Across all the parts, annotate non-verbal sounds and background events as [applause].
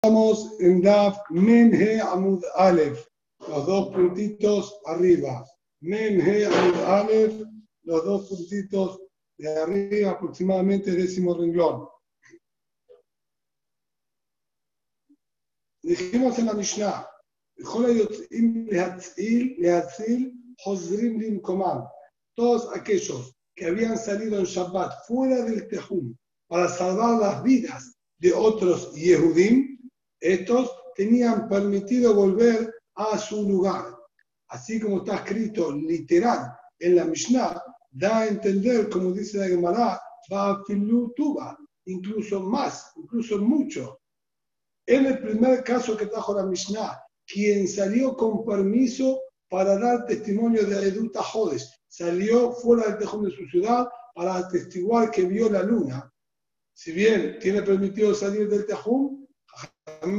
Estamos en Daf Memhe Amud Aleph, los dos puntitos arriba. Memhe Amud Aleph, los dos puntitos de arriba, aproximadamente décimo renglón. Dijimos en la Mishnah, todos aquellos que habían salido en Shabbat fuera del Tejum para salvar las vidas de otros Yehudim, estos tenían permitido volver a su lugar. Así como está escrito literal en la Mishnah, da a entender, como dice la Gemara, va a tuba, incluso más, incluso mucho. En el primer caso que trajo la Mishnah, quien salió con permiso para dar testimonio de Eduta Jodes, salió fuera del tejón de su ciudad para atestiguar que vio la luna. Si bien tiene permitido salir del tejón,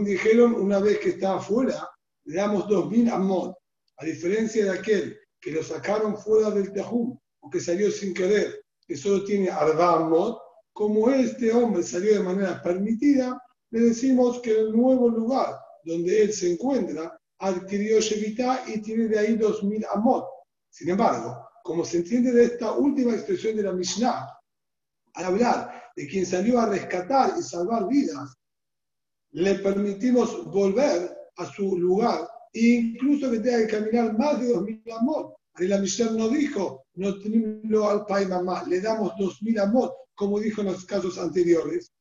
dijeron, una vez que está afuera, le damos 2.000 amot, a diferencia de aquel que lo sacaron fuera del Tejum o que salió sin querer, que solo tiene arba amot, como este hombre salió de manera permitida, le decimos que el nuevo lugar donde él se encuentra adquirió Shevita y tiene de ahí 2.000 amot. Sin embargo, como se entiende de esta última expresión de la Mishnah, al hablar de quien salió a rescatar y salvar vidas, le permitimos volver a su lugar, incluso que tenga que caminar más de 2.000 amot. Y la misión no dijo, no tenemos al pai mamá, le damos 2.000 amot, como dijo en los casos anteriores.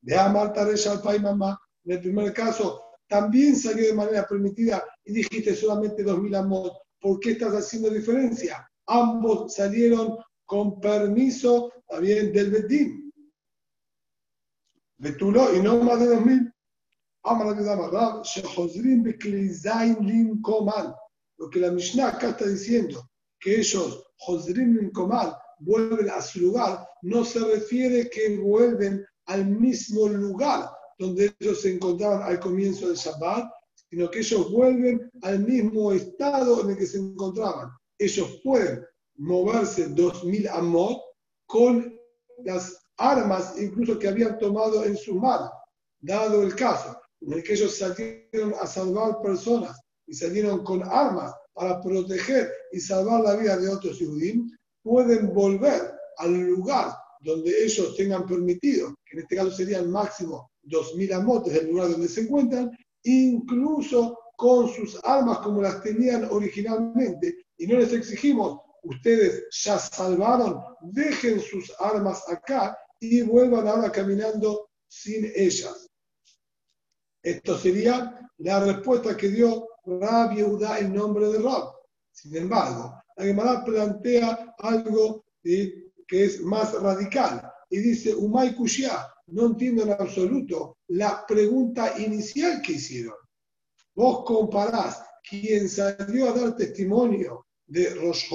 De amar Taresh al pai mamá, en el primer caso, también salió de manera permitida y dijiste solamente 2.000 amot. ¿Por qué estás haciendo diferencia? Ambos salieron con permiso también del Bedín. Betulo y no más de 2.000. Lo que la Mishnah acá está diciendo, que ellos, Josrim vuelven a su lugar, no se refiere que vuelven al mismo lugar donde ellos se encontraban al comienzo del Shabbat, sino que ellos vuelven al mismo estado en el que se encontraban. Ellos pueden moverse 2000 amot con las armas incluso que habían tomado en su mano, dado el caso el que ellos salieron a salvar personas y salieron con armas para proteger y salvar la vida de otros judíos, pueden volver al lugar donde ellos tengan permitido, que en este caso serían máximo 2.000 amotes del lugar donde se encuentran, incluso con sus armas como las tenían originalmente, y no les exigimos, ustedes ya salvaron, dejen sus armas acá y vuelvan ahora caminando sin ellas. Esto sería la respuesta que dio Rab Yehuda en nombre de Rab. Sin embargo, la Gemara plantea algo que es más radical y dice, Umay Kushia, no entiendo en absoluto la pregunta inicial que hicieron. Vos comparás quien salió a dar testimonio de Rosh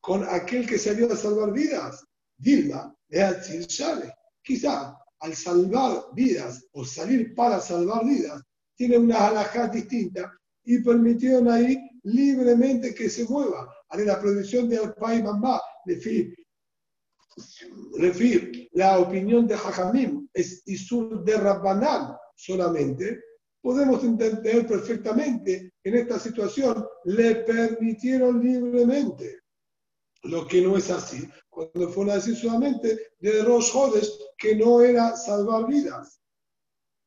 con aquel que salió a salvar vidas. Dilma, de Atzil Shale. Quizá al salvar vidas o salir para salvar vidas, tiene una alhaja distinta y permitieron ahí libremente que se mueva. Haré la producción de Alpay Mamá, de la opinión de Jajamim es Isur de Rabbanán solamente, podemos entender perfectamente en esta situación le permitieron libremente. Lo que no es así, cuando fue a decir de Rosh Hodes que no era salvar vidas.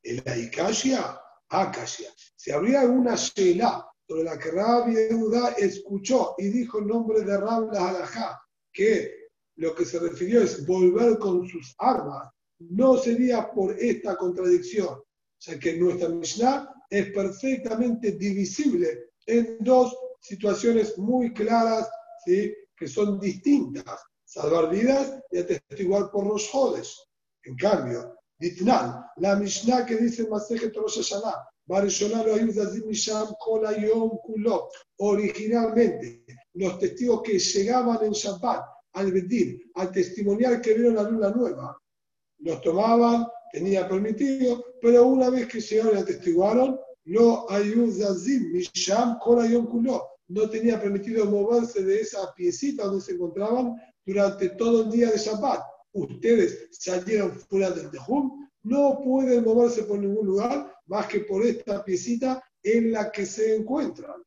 El Aikashia, Akashia. Si habría alguna Sheila sobre la que Rabbi Yehuda escuchó y dijo el nombre de Rab la que lo que se refirió es volver con sus armas, no sería por esta contradicción. Sea que nuestra Mishnah es perfectamente divisible en dos situaciones muy claras, ¿sí? Que son distintas, salvar vidas y atestiguar por los jodes. En cambio, Ditnan, la Mishnah que dice Masejet Rosh Hashanah, Originalmente, los testigos que llegaban en Shabbat al Bedir, al testimonial que vieron la luna nueva, los tomaban, tenía permitido, pero una vez que llegaron y atestiguaron, no ayudazim misham kol yom kulo no tenía permitido moverse de esa piecita donde se encontraban durante todo el día de Shabbat. Ustedes salieron fuera del Tejum, no pueden moverse por ningún lugar más que por esta piecita en la que se encuentran.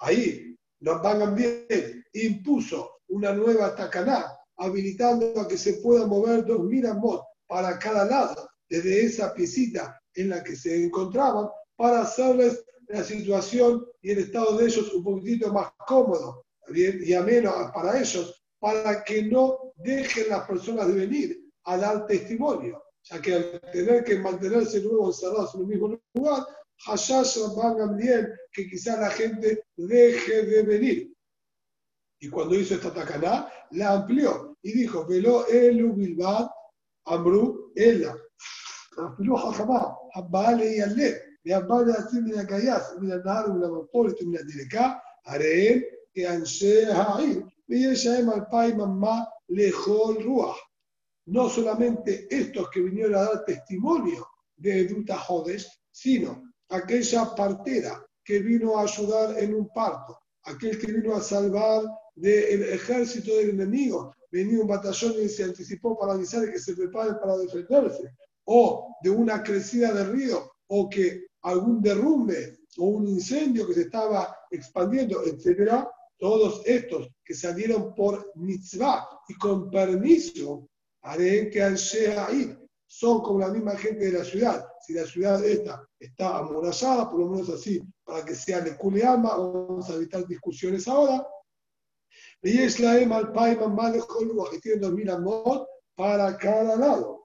Ahí, pagan bien impuso una nueva tacaná, habilitando a que se pueda mover dos miramos para cada lado, desde esa piecita en la que se encontraban, para hacerles la situación y el estado de ellos un poquitito más cómodo bien, y ameno para ellos, para que no dejen las personas de venir a dar testimonio, ya que al tener que mantenerse luego encerrados en el mismo lugar, Hashash van bien que quizás la gente deje de venir. Y cuando hizo esta tacaná, la amplió y dijo, velo elu bilbad, amru ella. Abbale y alé, y abbale así mira kayas, mira nar, mira mapolit, mira direcá, hareen, que anse ha'ir, y ella es pai mamá lejol ruach no solamente estos que vinieron a dar testimonio de Eduta Jodes, sino aquella partera que vino a ayudar en un parto, aquel que vino a salvar del ejército del enemigo, venía un batallón y se anticipó para avisar que se prepare para defenderse, o de una crecida de río, o que algún derrumbe o un incendio que se estaba expandiendo, etcétera, todos estos que salieron por mitzvah y con permiso haré que ahí son como la misma gente de la ciudad. Si la ciudad esta está amorallada, por lo menos así, para que sea de culeama, vamos a evitar discusiones ahora. Y es la Ema al Pai Mamá de Jolúa, que tiene 2000 amot para cada lado.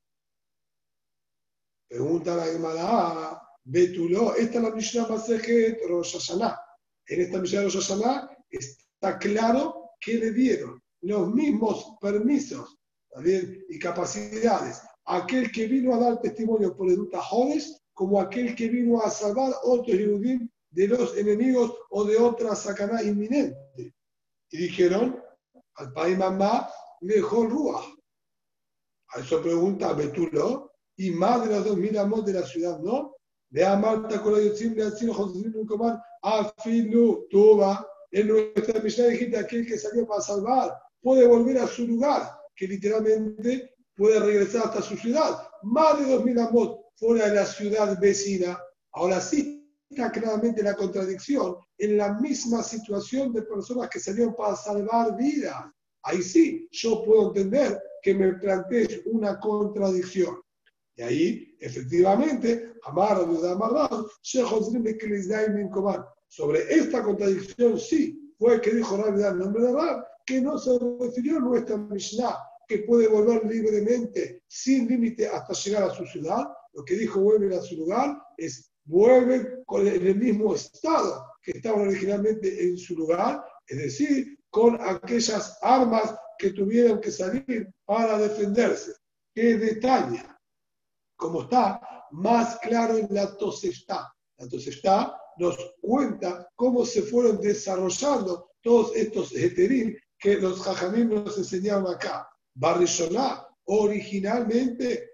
Pregunta la Gemara, Betuló, esta es la Mishnah Masejet Rosh Hashanah. En esta Mishnah Rosh Hashanah está claro que le dieron los mismos permisos y capacidades. Aquel que vino a dar testimonio por Eduta Jodes, como aquel que vino a salvar otros Yehudim de los enemigos o de otra sacaná inminente. Y dijeron, al país mamá, mejor Ruach. A eso pregunta Betulo, y más de los dos mil amos de la ciudad, ¿no? De Amarta con la Yotzim de Alcino José Comar, Afilu, Tuba, en nuestra misión dijiste aquel que salió para salvar, puede volver a su lugar que literalmente puede regresar hasta su ciudad. Más de 2.000 amot fuera de la ciudad vecina. Ahora sí está claramente la contradicción en la misma situación de personas que salieron para salvar vidas. Ahí sí, yo puedo entender que me plantees una contradicción. Y ahí, efectivamente, Amar, sobre esta contradicción sí, fue que dijo Rabbi en nombre de Rab, que no se refirió a nuestra Mishnah, que puede volver libremente, sin límite, hasta llegar a su ciudad. Lo que dijo vuelve a su lugar es vuelve con el mismo estado que estaban originalmente en su lugar, es decir, con aquellas armas que tuvieron que salir para defenderse. ¿Qué detalle? Como está más claro en la Tosefta. La Tosefta nos cuenta cómo se fueron desarrollando todos estos heterim que los jajamim nos enseñaron acá. Barrishoná, originalmente,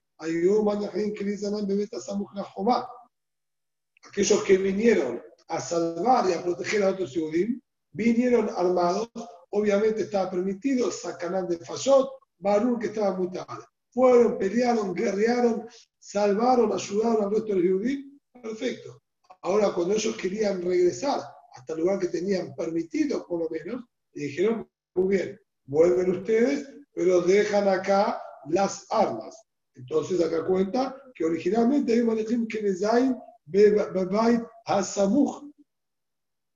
aquellos que vinieron a salvar y a proteger a otros judíos, vinieron armados, obviamente estaba permitido, Sacanán de Fayot, Barur que estaba muy tarde. Fueron, pelearon, guerrearon, salvaron, ayudaron al resto de los judíos, perfecto. Ahora, cuando ellos querían regresar hasta el lugar que tenían permitido, por lo menos, dijeron, muy bien, vuelven ustedes, pero dejan acá las armas. Entonces acá cuenta que originalmente hay un que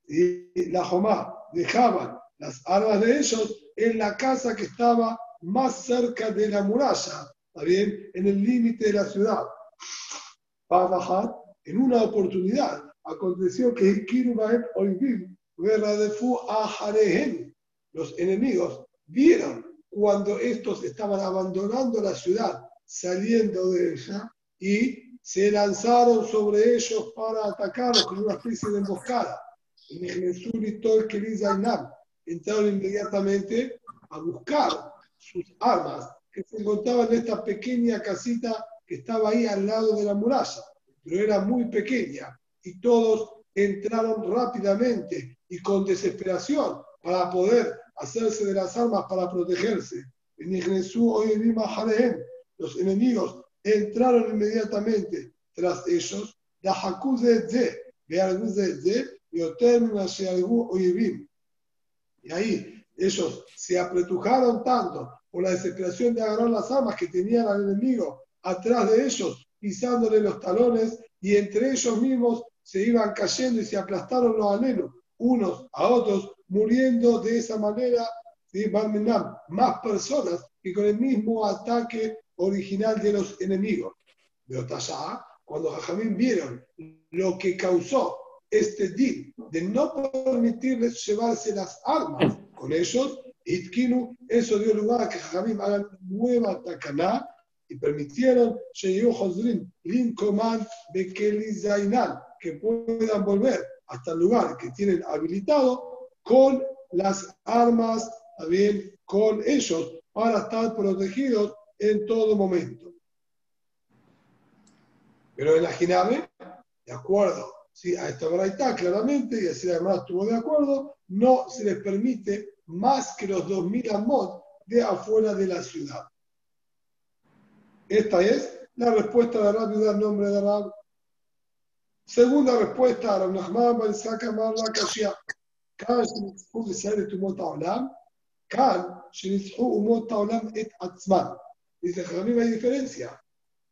y la Jomá dejaban las armas de ellos en la casa que estaba más cerca de la muralla, ¿está bien? En el límite de la ciudad. Para bajar, en una oportunidad, aconteció que Kirubaem Oivim, guerra de Fu Ajarehem, los enemigos vieron cuando estos estaban abandonando la ciudad, saliendo de ella, y se lanzaron sobre ellos para atacarlos con una especie de emboscada. Y y todo el que entraron inmediatamente a buscar sus armas que se encontraban en esta pequeña casita que estaba ahí al lado de la muralla, pero era muy pequeña y todos entraron rápidamente y con desesperación para poder hacerse de las armas para protegerse. Los enemigos entraron inmediatamente tras ellos. Y ahí ellos se apretujaron tanto por la desesperación de agarrar las armas que tenían al enemigo atrás de ellos, pisándole los talones, y entre ellos mismos se iban cayendo y se aplastaron los alenos, unos a otros, muriendo de esa manera, más personas que con el mismo ataque original de los enemigos. De allá, cuando Jajamín vieron lo que causó este deal de no permitirles llevarse las armas con ellos, Itkinu, eso dio lugar a que Jajamín hagan nueva tacaná y permitieron que puedan volver hasta el lugar que tienen habilitado con las armas, también con ellos, para estar protegidos en todo momento. Pero en la Giname, de acuerdo ¿sí? a esta verdad claramente, y así además estuvo de acuerdo, no se les permite más que los 2.000 amot de afuera de la ciudad. Esta es la respuesta de Rab el nombre de Rab. Segunda respuesta, Rab Nachman Ben Sakamar la Kashia. כאן שניצחו בישראל את אומות העולם, כאן שניצחו אומות העולם את עצמן. Dice Jamim, hay diferencia.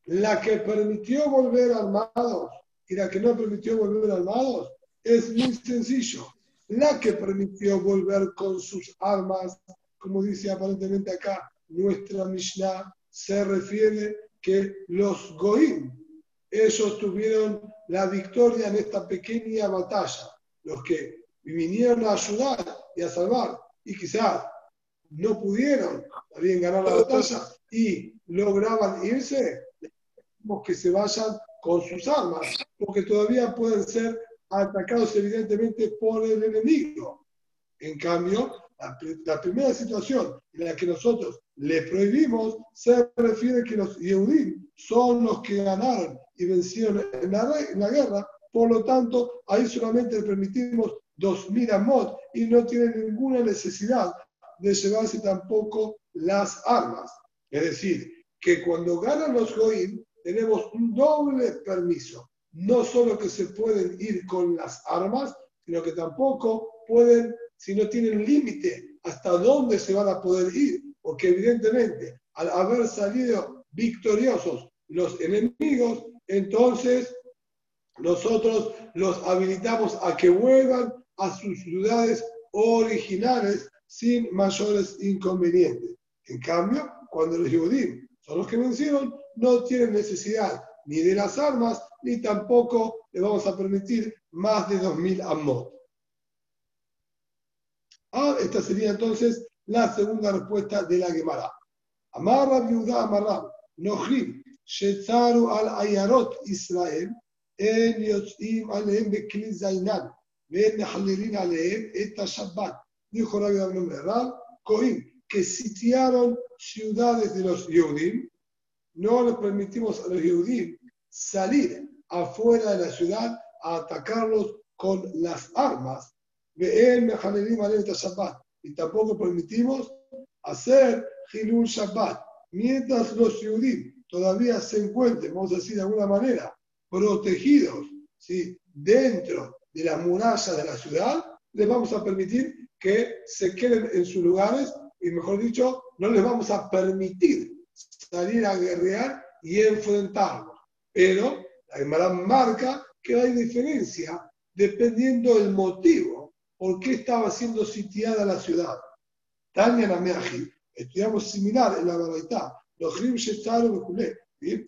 La que permitió volver armados y la que no permitió volver armados es muy sencillo. La que permitió volver con sus armas, como dice aparentemente acá nuestra Mishnah, se refiere que los Goim, ellos tuvieron la victoria en esta pequeña batalla. Los que vinieron a ayudar y a salvar, y quizás no pudieron también ganar la batalla y lograban irse, que se vayan con sus armas, porque todavía pueden ser atacados evidentemente por el enemigo. En cambio, la, primera situación en la que nosotros le prohibimos se refiere que los Yehudim son los que ganaron y vencieron en la, en la guerra, por lo tanto, ahí solamente le permitimos 2.000 amot y no tienen ninguna necesidad de llevarse tampoco las armas. Es decir, que cuando ganan los Goim tenemos un doble permiso. No solo que se pueden ir con las armas, sino que tampoco pueden, si no tienen límite, hasta dónde se van a poder ir. Porque evidentemente, al haber salido victoriosos los enemigos, entonces nosotros los habilitamos a que vuelvan a sus ciudades originales sin mayores inconvenientes. En cambio, cuando los judíos son los que vencieron, no tienen necesidad ni de las armas, ni tampoco le vamos a permitir más de 2.000 amot. Ah, esta sería entonces la segunda respuesta de la Gemara. Amarra viuda amarra, nohrim, shetzaru al ayarot Israel, en yotzim aleem bekli zainan, ven mehalirin aleem et Shabbat. Dijo Rabbi nombre Rab, que sitiaron ciudades de los Yehudim, no les permitimos a los Yehudim salir afuera de la ciudad a atacarlos con las armas. Y tampoco permitimos hacer Hilul Shabbat. Mientras los Yehudim todavía se encuentren, vamos a decir de alguna manera, protegidos ¿sí? dentro de las murallas de la ciudad, les vamos a permitir que se queden en sus lugares y mejor dicho, no les vamos a permitir salir a guerrear y enfrentarlos. Pero la Gemara marca que hay diferencia dependiendo del motivo por qué estaba siendo sitiada la ciudad. Tania Nameaji, estudiamos similar en la verdad. Los Grim Shetaru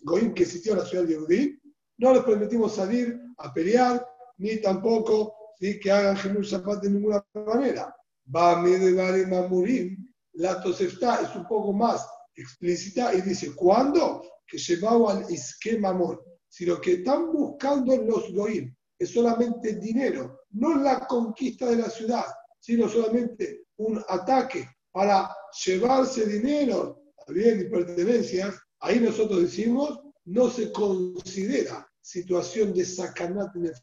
Goim que sitió la ciudad de Yehudí, no les permitimos salir a pelear, ni tampoco que hagan Jesús Shabbat de ninguna manera. Va de Mamurim, la Tosefta es un poco más explícita y dice, ¿cuándo? Que llevaba al esquema amor. Si lo que están buscando los Goim es solamente dinero, no la conquista de la ciudad, sino solamente un ataque para llevarse dinero, bien y pertenencias, ahí nosotros decimos, no se considera situación de sacanat en el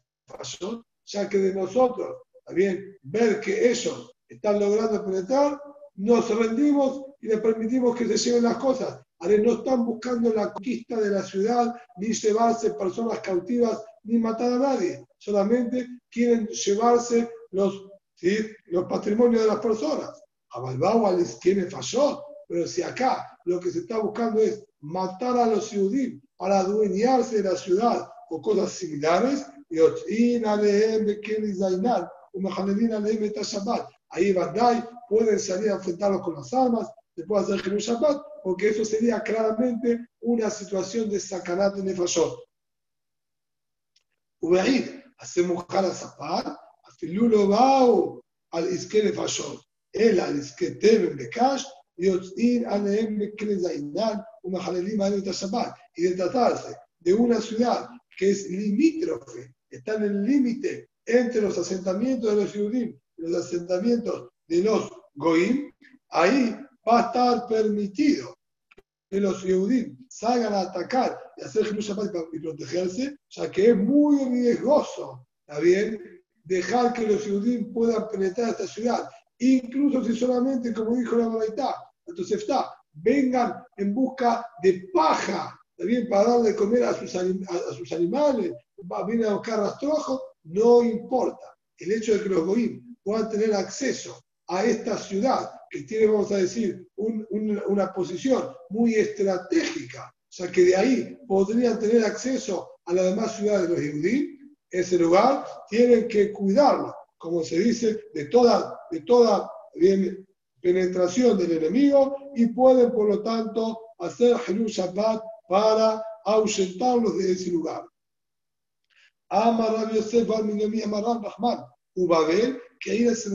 ya que de nosotros, bien, ver que ellos están logrando penetrar, nos rendimos y le permitimos que se lleven las cosas. No están buscando la conquista de la ciudad, ni llevarse personas cautivas, ni matar a nadie. Solamente quieren llevarse los, los patrimonios de las personas. A Balbao les tiene falló, pero si acá lo que se está buscando es matar a los judíos para adueñarse de la ciudad o cosas similares, y Ahí pueden salir a enfrentarlos con las armas, después hacer Jerus Shabbat, porque eso sería claramente una situación de sacanat de Nefashot. ובעיד, עשה מוכר הספר, אפילו לא באו על עסקי נפשות, אלא על עסקי תבן וקש, ויוצאים עליהם בכלי זעינן ומחללים עליהם את השבת. Y de tratarse de una ciudad que es limítrofe, está en el límite entre los asentamientos de los judíos y los asentamientos de los goim, ahí va a estar permitido que los judíos salgan a atacar y hacer y protegerse, ya que es muy riesgoso, ¿está bien? Dejar que los judíos puedan penetrar esta ciudad, incluso si solamente, como dijo la Baraitá, entonces está, vengan en busca de paja, ¿está bien? Para darle de comer a sus, a, sus animales, vienen a buscar rastrojos, no importa. El hecho de que los goim puedan tener acceso a esta ciudad, que tiene, vamos a decir, una posición muy estratégica, o sea que de ahí podrían tener acceso a las demás ciudades de los judíos, ese lugar tienen que cuidarlo, como se dice, de toda, penetración del enemigo y pueden, por lo tanto, hacer Jerusalén para ahuyentarlos de ese lugar. Amar Yosef Amar Rahman, Babel, que se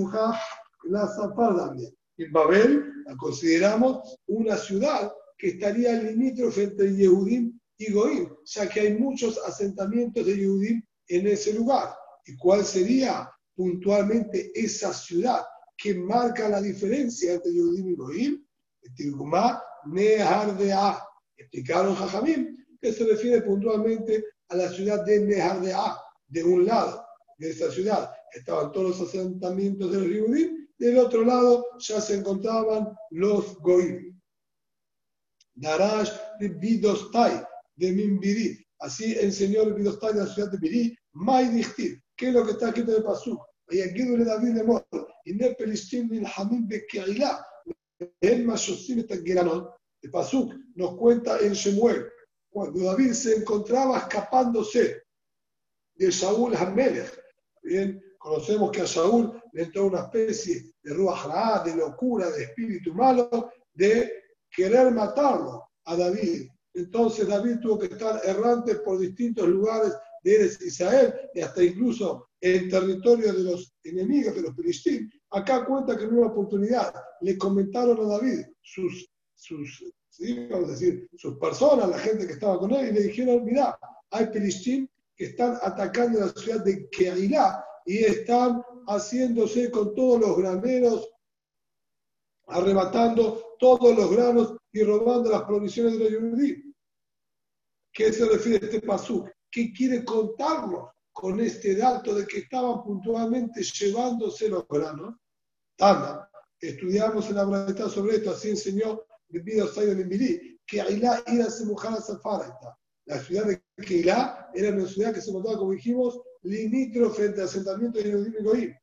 la Zapar también. En Babel la consideramos una ciudad que estaría limítrofe entre Yehudim y Goim, ya que hay muchos asentamientos de Yehudim en ese lugar. ¿Y cuál sería puntualmente esa ciudad que marca la diferencia entre Yehudim y Goim? Tirgumá Nehardea. Explicaron Jajamim que se refiere puntualmente a la ciudad de Nehardea, de un lado de esa ciudad estaban todos los asentamientos de los Yehudim, del otro lado ya se encontraban los Goim. Darash de Bidostai, de Mimbiri. Así enseñó el Bidostai de la ciudad de Biri, Mai Dichtir. ¿Qué es lo que está escrito en el Pasuk? ויגידו לדוד לאמור, הנה פלישתים נלחמים בקהילה, והם משוסים את הגרנות. El Pasuk nos cuenta en Shemuel, cuando David se encontraba escapándose de Saúl Hamelech. Bien, conocemos que a Saúl le entró una especie de ruajra, de locura, de espíritu malo, de querer matarlo a David. Entonces David tuvo que estar errante por distintos lugares de Israel y hasta incluso en territorio de los enemigos de los filisteos. Acá cuenta que en una oportunidad le comentaron a David sus, sus, vamos a decir, sus personas, la gente que estaba con él, y le dijeron, mira, hay filisteos que están atacando la ciudad de Keilah y están haciéndose con todos los graneros, arrebatando todos los granos y robando las provisiones de los judíos. ¿Qué se refiere a este pasú? ¿Qué quiere contarnos con este dato de que estaban puntualmente llevándose los granos? Tana, estudiamos en la verdad sobre esto, así enseñó Bibido Sayo Mirí, que Ailá iba a ser mujer a La ciudad de Keilá era una ciudad que se encontraba, como dijimos, limítrofe al asentamiento de Yehudim y.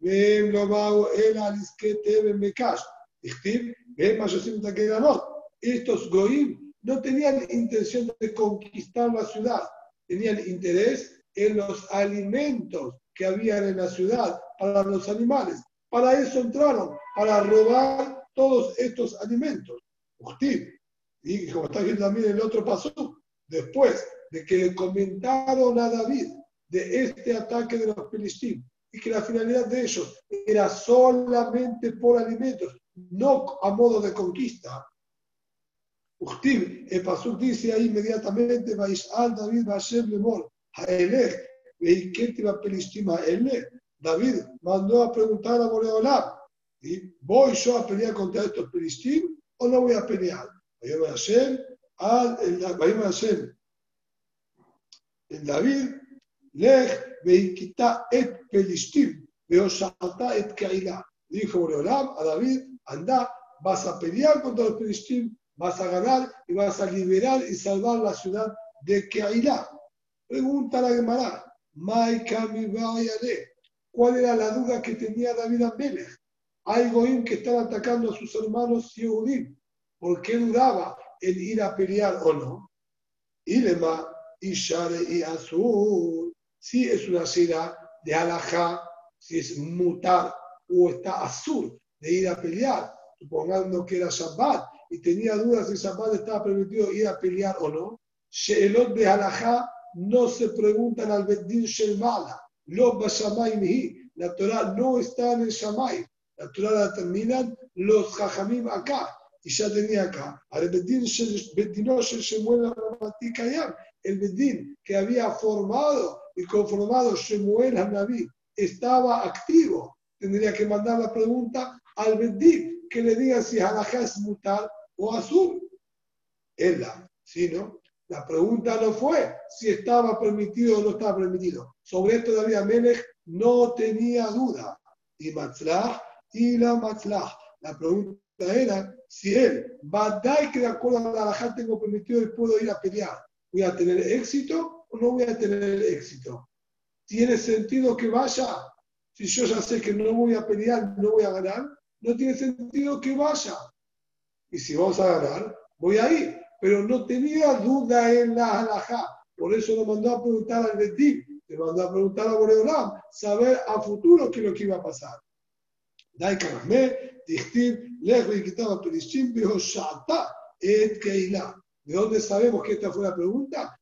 Vem lo bao el alisquete ben mekash. Estim, vem mayosim takedanot. Estos Goim no tenían intención de conquistar la ciudad, tenían interés en los alimentos que habían en la ciudad para los animales. Para eso entraron, para robar todos estos alimentos. Y como está viendo también el otro paso, después de que comentaron a David de este ataque de los filisteos y que la finalidad de ellos era solamente por alimentos, no a modo de conquista. Uchtim, el Pasuk dice ahí inmediatamente, al David Hashem Lemor, Haelech, David mandó a preguntar a Boreolam, ¿voy yo a pelear contra estos filisteos o no voy a pelear? Vayamos a Hashem, David Lej veikita et pelistim, salta et kaila. Dijo Boreolam a David, anda, vas a pelear contra los Filistín, vas a ganar y vas a liberar y salvar la ciudad de Keilá. Pregunta la Gemara, ¿cuál era la duda que tenía David Amelech? Hay Goim que están atacando a sus hermanos Yehudim. ¿Por qué dudaba en ir a pelear o no? Ilema, Ishare y Azul. Si es una sira de alajá, si es mutar o está azul de ir a pelear, supongando que era Shabbat y tenía dudas si Shabbat estaba permitido ir a pelear o no. Sheelot de alajá no se preguntan al Beddin Shelmala, lo La Torah no está en el Shamay. La Torah la terminan los Jajamim acá. Y ya tenía acá. Al Beddin Shemuel el Bedín que había formado y conformado Shemuel Hanaví estaba activo. Tendría que mandar la pregunta al Bedín que le diga si Halajá es mutal o azul. Ella, ¿sí no? La pregunta no fue si estaba permitido o no estaba permitido. Sobre esto David Amelech no tenía duda. Y Matzlah y la Matzlah. La pregunta era si él, Badai que de acuerdo a la halajá tengo permitido y puedo ir a pelear. ¿Voy a tener éxito no voy a tener éxito? ¿Tiene sentido que vaya? Si yo ya sé que no voy a pelear, no voy a ganar, no tiene sentido que vaya. Y si vamos a ganar, voy a ir. Pero no tenía duda en la halajá. Por eso lo mandó a preguntar al Betim, le mandó a preguntar a Boreolam, saber a futuro qué es lo que iba a pasar. Dai ¿De dónde sabemos que esta fue la pregunta?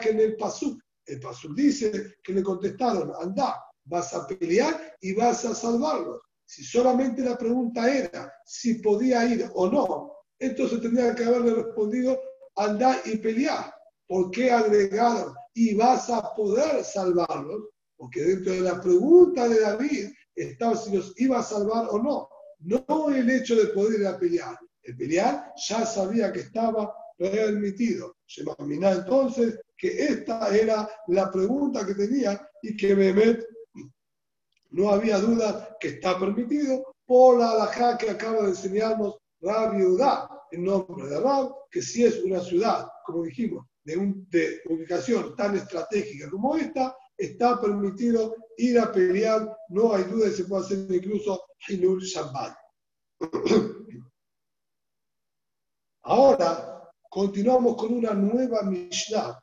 Que en el Pasuk. El Pasuk dice que le contestaron, anda, vas a pelear y vas a salvarlos. Si solamente la pregunta era si podía ir o no, entonces tendría que haberle respondido, anda y pelear. ¿Por qué agregaron y vas a poder salvarlos? Porque dentro de la pregunta de David estaba si los iba a salvar o no. No el hecho de poder ir a pelear. El pelear ya sabía que estaba permitido. Se imagina entonces que esta era la pregunta que tenía y que Mehmet no había duda que está permitido por la alajá que acaba de enseñarnos Rab Yudá, en nombre de Rab, que si es una ciudad, como dijimos, de, un, ubicación tan estratégica como esta, está permitido ir a pelear, no hay duda se puede hacer incluso Hinul Shabbat. [clears throat] Ahora, continuamos con una nueva Mishnah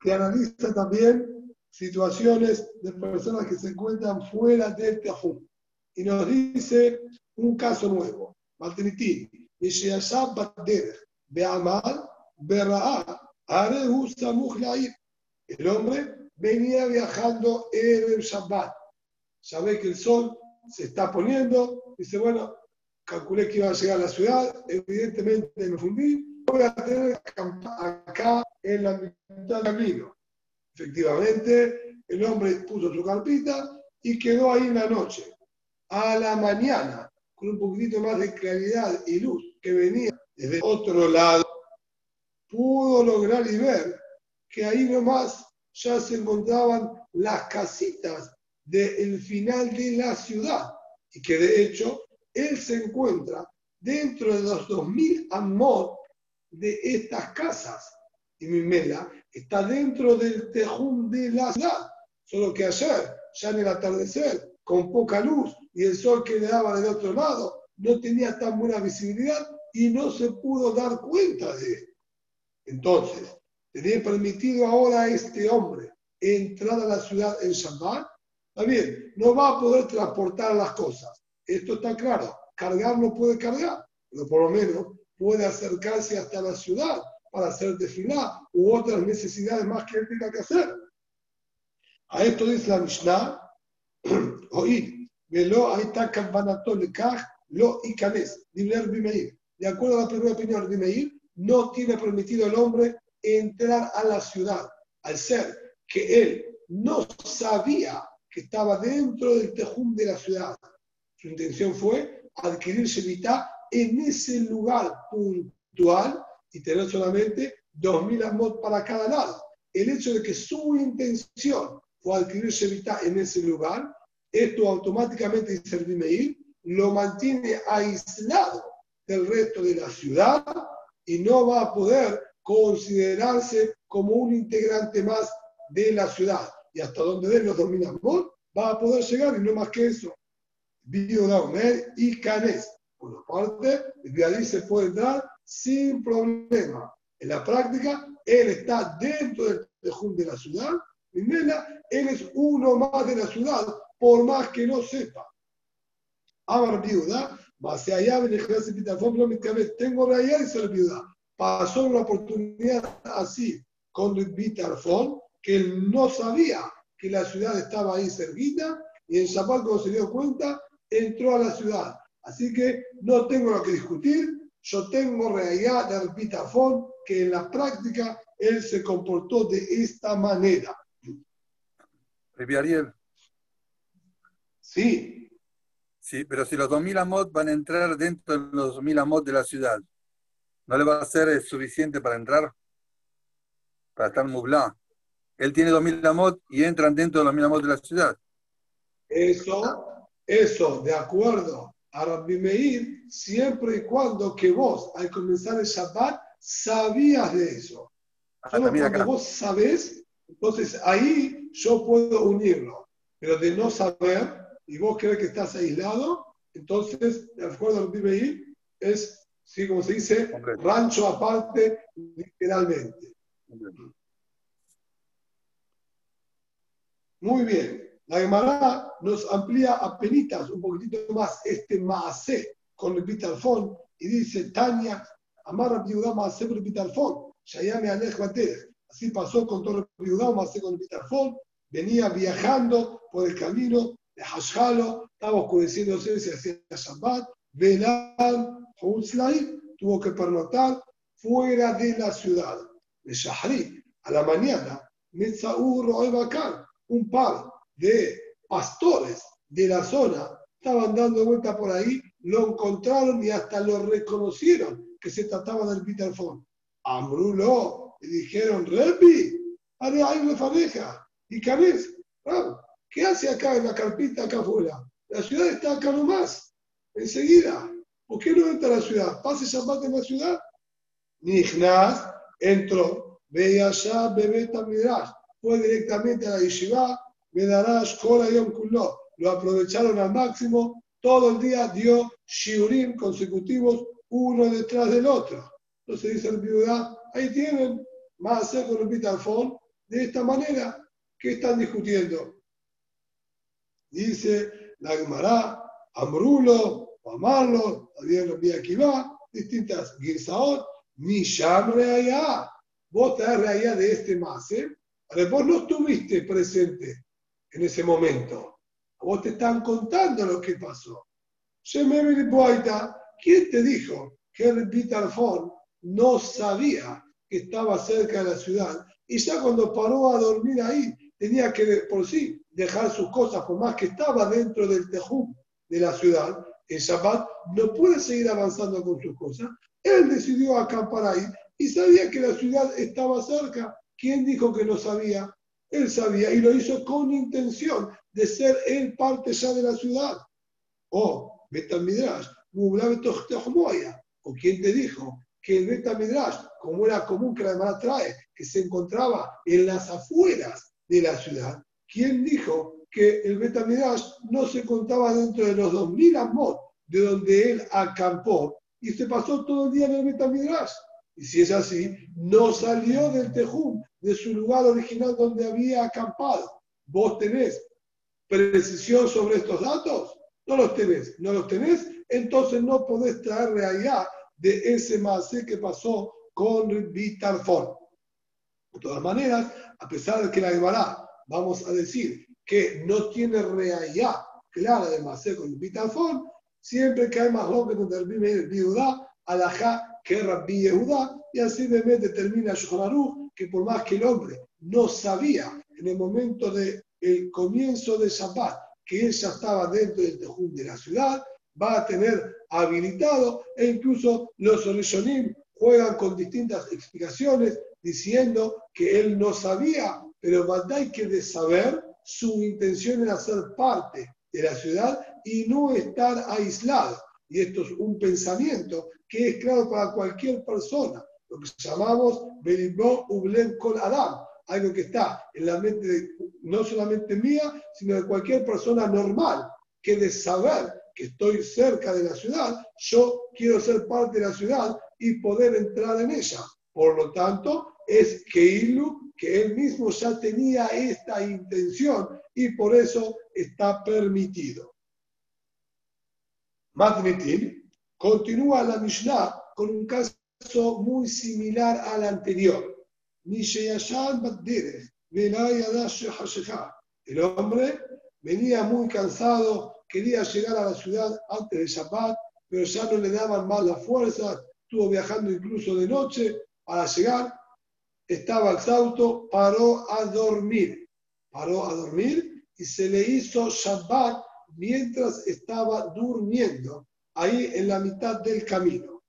que analiza también situaciones de personas que se encuentran fuera del Tehum. Y nos dice un caso nuevo. Maltriti, El hombre venía viajando en el Shabbat. Sabe que el sol se está poniendo. Dice, bueno, calculé que iba a llegar a la ciudad, evidentemente me fundí, voy a tener acá en la mitad del camino. Efectivamente, el hombre puso su carpita y quedó ahí en la noche. A la mañana, con un poquitito más de claridad y luz que venía desde otro lado, pudo lograr y ver que ahí nomás ya se encontraban las casitas del final de la ciudad y que de hecho él se encuentra dentro de los 2000 amot de estas casas. Y Mimela está dentro del tejum de la ciudad. Solo que ayer, ya en el atardecer, con poca luz y el sol que le daba del otro lado, no tenía tan buena visibilidad y no se pudo dar cuenta de él. Entonces, ¿tenía permitido ahora a este hombre entrar a la ciudad en Shabbat? Está bien, no va a poder transportar las cosas, esto está claro. Cargar no puede cargar, pero por lo menos puede acercarse hasta la ciudad para hacer desfilar u otras necesidades más que él tenga que hacer. A esto dice la Mishnah, [clears throat] oíd, velo ahí está lo y canes, De acuerdo a la primera opinión de Meir, no tiene permitido el hombre entrar a la ciudad, al ser que él no sabía que estaba dentro del tejum de la ciudad, su intención fue adquirir Shemitah en ese lugar puntual y tener solamente 2.000 amot para cada lado. El hecho de que su intención fue adquirir Shemitah en ese lugar, esto automáticamente dice el lo mantiene aislado del resto de la ciudad y no va a poder considerarse como un integrante más de la ciudad. Y hasta donde él los domina va a poder llegar y no más que eso. Omer y Canes. Por la parte, el se puede entrar sin problema. En la práctica, él está dentro del tejún de la ciudad. Primera, él es uno más de la ciudad, por más que no sepa. Amar viuda, más allá de tengo realidad y ser viuda. Pasó una oportunidad así con Bitarfón, que él no sabía que la ciudad estaba ahí cerquita, y en Shabbat, cuando se dio cuenta, entró a la ciudad. Así que no tengo lo que discutir, yo tengo realidad de Pitafón que en la práctica él se comportó de esta manera. Ariel. Sí. Sí, pero si los 2000 amot van a entrar dentro de los 2000 amot de la ciudad, ¿no le va a ser suficiente para entrar? Para estar mublá. Él tiene 2000 amot y entran dentro de los 2000 amot de la ciudad. Eso, eso, de acuerdo a Rabbi Meir, siempre y cuando que vos, al comenzar el Shabbat, sabías de eso. Ah, Solo cuando vos sabés, entonces ahí yo puedo unirlo. Pero de no saber, y vos crees que estás aislado, entonces, de acuerdo a Rabbi Meir, es, sí, como se dice, rancho aparte, literalmente. Muy bien. La Gemara nos amplía a penitas un poquitito más este maase con el bitalfón y dice, Tania, Amar Yudá maase con el bitalfón, Shayame Alej Así pasó con todo el Yudá maase con el bitalfón, venía viajando por el camino de Hashalo, estaba oscureciéndose, se hacía Shabbat, Belal, tuvo que pernoctar fuera de la ciudad. De Shahri, a la mañana, Metzaur Roebakar, un par de pastores de la zona estaban dando vuelta por ahí, lo encontraron y hasta lo reconocieron que se trataba del Peter Fon. Ambrulo, y dijeron, Repi, haré una faneja. ¿Y Canés? ¿Qué hace acá en la carpita acá afuera? La ciudad está acá nomás, enseguida. ¿Por qué no entra a la ciudad? ¿Pase Shabbat en la ciudad? Nijnaz entró, veía allá, bebé Midrash, fue directamente a la yeshiva, me dará Shkola Yom Kullo. Lo aprovecharon al máximo, todo el día dio shiurim consecutivos, uno detrás del otro. Entonces dice el viuda, ahí tienen, más el Pitalfón, de esta manera, ¿qué están discutiendo? Dice la Gemara, Amrulo, Amarlo, también aquí va, distintas Girsaot, Misham Reaya. Vos te das de este más, ¿eh? vos no estuviste presente en ese momento. Vos te están contando lo que pasó. ¿Quién te dijo que el Bitalfón no sabía que estaba cerca de la ciudad? Y ya cuando paró a dormir ahí, tenía que por sí dejar sus cosas, por más que estaba dentro del tejú de la ciudad, el Shabbat no puede seguir avanzando con sus cosas. Él decidió acampar ahí y sabía que la ciudad estaba cerca. ¿Quién dijo que no sabía? Él sabía y lo hizo con intención de ser él parte ya de la ciudad. O Betamidrash, o quien te dijo que el Betamidrash, como era común que la hermana trae, que se encontraba en las afueras de la ciudad, ¿quién dijo que el Betamidrash no se contaba dentro de los 2000 amot de donde él acampó y se pasó todo el día en el Betamidrash? Y si es así, no salió del Tejum, de su lugar original donde había acampado. ¿Vos tenés precisión sobre estos datos? No los tenés. ¿No los tenés? Entonces no podés traer allá de ese macé que pasó con Vitalfón. De todas maneras, a pesar de que la Gemara, vamos a decir que no tiene realidad clara de macé con Vitalfón, siempre que hay más que donde el Viudá, alajá que Rabbi Yehuda, y así de determina Shoharu que por más que el hombre no sabía en el momento del el comienzo de Shabbat que él ya estaba dentro del tejún de la ciudad, va a tener habilitado e incluso los Rishonim juegan con distintas explicaciones diciendo que él no sabía, pero hay que de saber su intención era ser parte de la ciudad y no estar aislado. Y esto es un pensamiento que es claro para cualquier persona, lo que llamamos Beribó Ublen Kol Adam, algo que está en la mente no solamente mía, sino de cualquier persona normal, que de saber que estoy cerca de la ciudad, yo quiero ser parte de la ciudad y poder entrar en ella. Por lo tanto, es que Ilu, que él mismo ya tenía esta intención y por eso está permitido. Matnetin continúa la Mishnah con un caso muy similar al anterior. El hombre venía muy cansado, quería llegar a la ciudad antes de Shabbat, pero ya no le daban más la fuerza, estuvo viajando incluso de noche para llegar, estaba exhausto, paró a dormir, paró a dormir y se le hizo Shabbat mientras estaba durmiendo, ahí en la mitad del camino.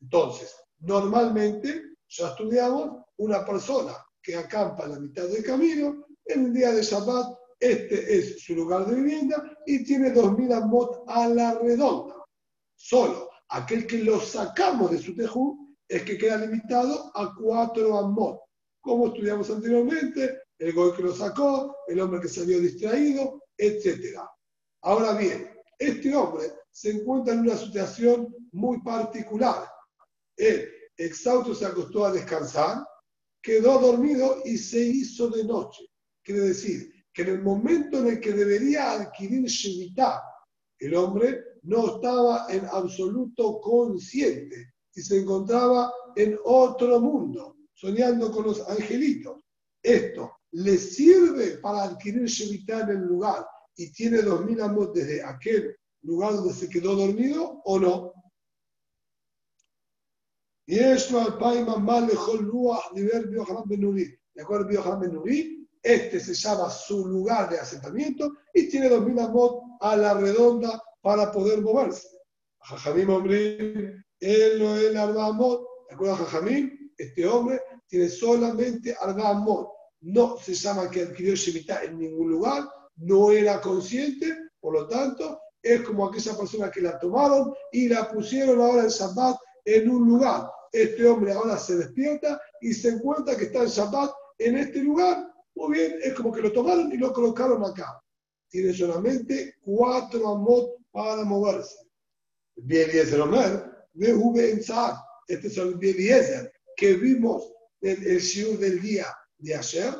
Entonces, normalmente ya estudiamos una persona que acampa en la mitad del camino, en el día de Shabbat, este es su lugar de vivienda y tiene 2.000 amot a la redonda. Solo aquel que lo sacamos de su tejú es que queda limitado a 4 amot. Como estudiamos anteriormente, el goy que lo sacó, el hombre que salió distraído, etc. Ahora bien, este hombre se encuentra en una situación muy particular. Él, exhausto, se acostó a descansar, quedó dormido y se hizo de noche. Quiere decir que en el momento en el que debería adquirir Shemitah, el hombre no estaba en absoluto consciente y se encontraba en otro mundo, soñando con los angelitos. Esto le sirve para adquirir Shemitah en el lugar y tiene dos mil amos desde aquel lugar donde se quedó dormido o no. Y esto al Paima mal lejol luach nivel Bioharam Benuri. De acuerdo a Bioharam Benuri, este se llama su lugar de asentamiento y tiene dos mil amot a la redonda para poder moverse. Jajamim hombre, él no es arba amot. De acuerdo a Jajamim, este hombre tiene solamente arba amot. No se llama que adquirió Shemitah en ningún lugar, no era consciente, por lo tanto, es como aquella persona que la tomaron y la pusieron ahora en Shabbat en un lugar este hombre ahora se despierta y se encuentra que está en Shabbat en este lugar, muy bien, es como que lo tomaron y lo colocaron acá. Tiene solamente cuatro amot para moverse. Bieliezer Omer, en Este es el Bieliezer que vimos en el shiur del día de ayer.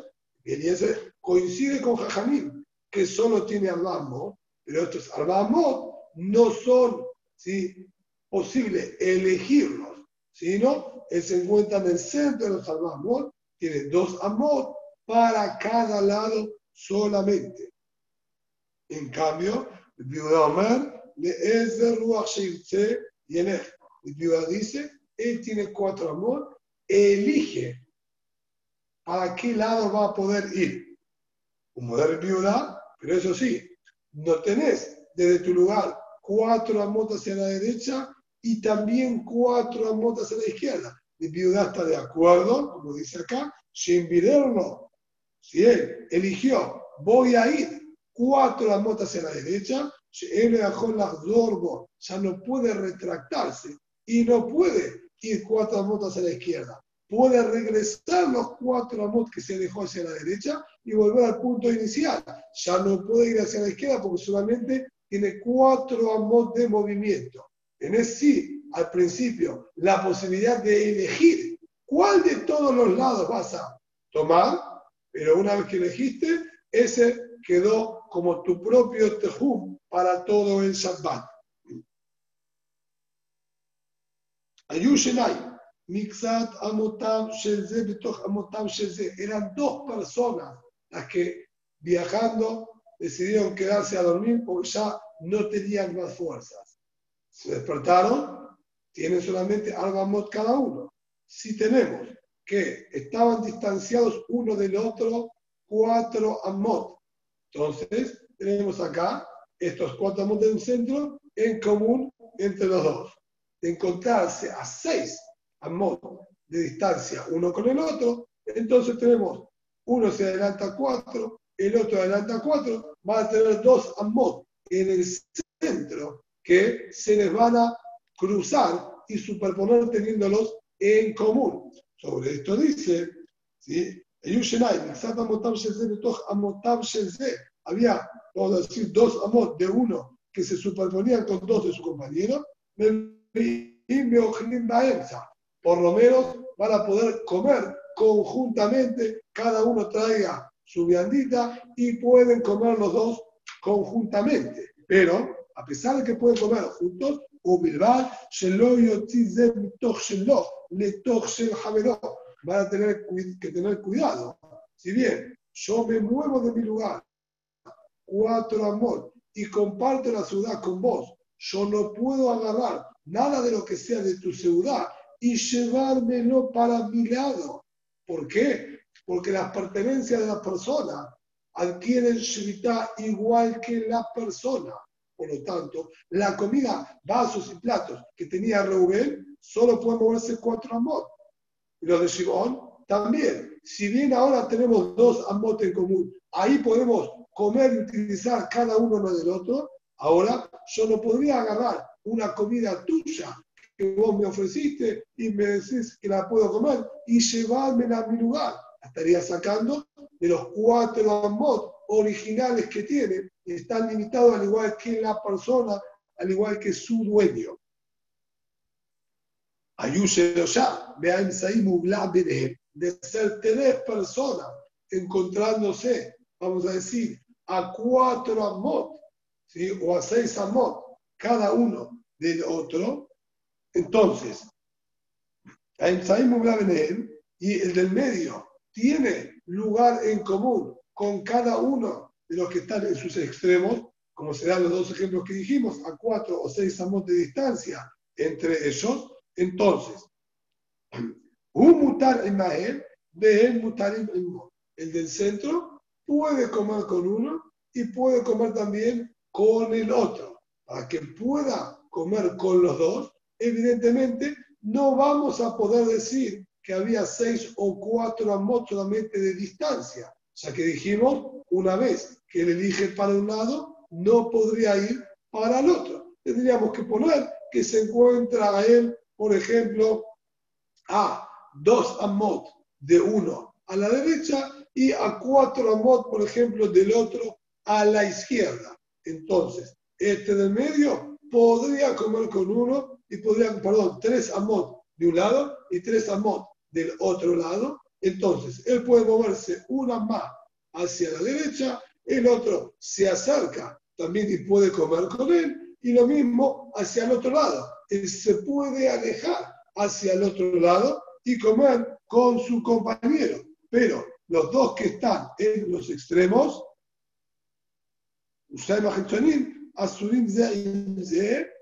Bieliezer coincide con Jajamim, que solo tiene Arbamot, pero estos Arbamot no son ¿sí? posible elegirlos sino se encuentra en el centro del Amor, tiene dos amor para cada lado solamente. En cambio, el Biudá le es de Ruach y en el Biudá dice, él tiene cuatro amor, elige para qué lado va a poder ir. Un modelo Biudá, pero eso sí, no tenés desde tu lugar cuatro amor hacia la derecha y también cuatro amotas a la izquierda. El viuda está de acuerdo, como dice acá, sin no. Si él eligió, voy a ir cuatro amotas a la derecha, él dejó las dorbo, ya no puede retractarse y no puede ir cuatro amotas a la izquierda. Puede regresar los cuatro amot que se dejó hacia la derecha y volver al punto inicial. Ya no puede ir hacia la izquierda porque solamente tiene cuatro amot de movimiento tenés sí al principio la posibilidad de elegir cuál de todos los lados vas a tomar, pero una vez que elegiste, ese quedó como tu propio tejum para todo el Shabbat. Ayushenai, Mixat Amotam Sheze, Betoch Amotam Sheze, eran dos personas las que viajando decidieron quedarse a dormir porque ya no tenían más fuerzas se despertaron, tienen solamente Arbamot cada uno. Si tenemos que estaban distanciados uno del otro cuatro Amot, entonces tenemos acá estos cuatro Amot un centro en común entre los dos. De encontrarse a seis Amot de distancia uno con el otro, entonces tenemos uno se adelanta cuatro, el otro adelanta cuatro, va a tener dos Amot en el centro que se les van a cruzar y superponer teniéndolos en común. Sobre esto dice, ¿sí? había, vamos a decir, dos amot de uno que se superponían con dos de sus compañeros, por lo menos van a poder comer conjuntamente, cada uno traiga su viandita y pueden comer los dos conjuntamente. Pero, a pesar de que pueden comer juntos, van a tener que tener cuidado. Si bien yo me muevo de mi lugar, cuatro amor, y comparto la ciudad con vos, yo no puedo agarrar nada de lo que sea de tu ciudad y llevármelo para mi lado. ¿Por qué? Porque las pertenencias de la persona adquieren shvita igual que la persona. Por lo tanto, la comida, vasos y platos que tenía Reuben, solo pueden moverse cuatro amot. Y los de Shimon también. Si bien ahora tenemos dos amot en común, ahí podemos comer y utilizar cada uno del otro, ahora yo no podría agarrar una comida tuya que vos me ofreciste y me decís que la puedo comer y llevármela a mi lugar. La estaría sacando de los cuatro amot originales que tiene, están limitados al igual que la persona, al igual que su dueño. de ser tres personas encontrándose, vamos a decir, a cuatro amot, ¿sí? o a seis amot, cada uno del otro, entonces, y el del medio tiene lugar en común con cada uno de los que están en sus extremos, como serán los dos ejemplos que dijimos, a cuatro o seis amos de distancia entre ellos, entonces, un mutar en Mael, de él mutar El del centro puede comer con uno y puede comer también con el otro. Para que pueda comer con los dos, evidentemente no vamos a poder decir que había seis o cuatro amos solamente de distancia, ya que dijimos, una vez que él elige para un lado, no podría ir para el otro. Tendríamos que poner que se encuentra él, por ejemplo, a dos amot de uno a la derecha y a cuatro amot, por ejemplo, del otro a la izquierda. Entonces, este del medio podría comer con uno y podría, perdón, tres amot de un lado y tres amot del otro lado. Entonces, él puede moverse una más hacia la derecha, el otro se acerca también y puede comer con él, y lo mismo hacia el otro lado. Él se puede alejar hacia el otro lado y comer con su compañero. Pero los dos que están en los extremos, Asurim Ze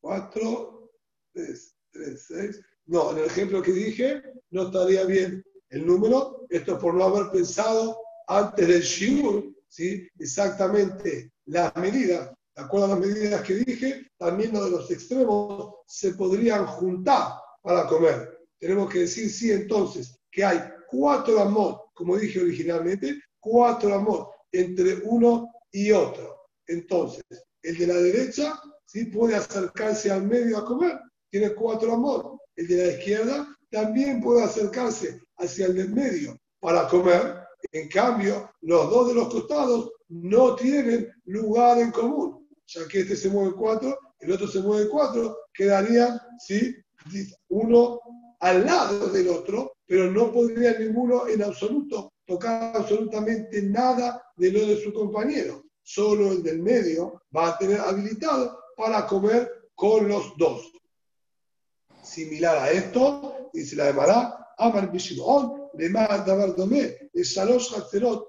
4, 3, 3, 6. No, en el ejemplo que dije, no estaría bien el número. Esto es por no haber pensado antes del Shiur, ¿sí? exactamente las medidas. De acuerdo a las medidas que dije, también los de los extremos se podrían juntar para comer. Tenemos que decir sí entonces que hay cuatro amot, como dije originalmente, cuatro amot entre uno y otro. Entonces, el de la derecha sí puede acercarse al medio a comer, tiene cuatro amot. El de la izquierda también puede acercarse hacia el del medio para comer. En cambio, los dos de los costados no tienen lugar en común, ya que este se mueve cuatro, el otro se mueve cuatro, quedarían ¿sí? uno al lado del otro, pero no podría ninguno en absoluto tocar absolutamente nada de lo de su compañero. Solo el del medio va a tener habilitado para comer con los dos. Similar a esto, dice la Mará, Amar Bishimon, más Davar Domé, el Shalosh Hatzerot,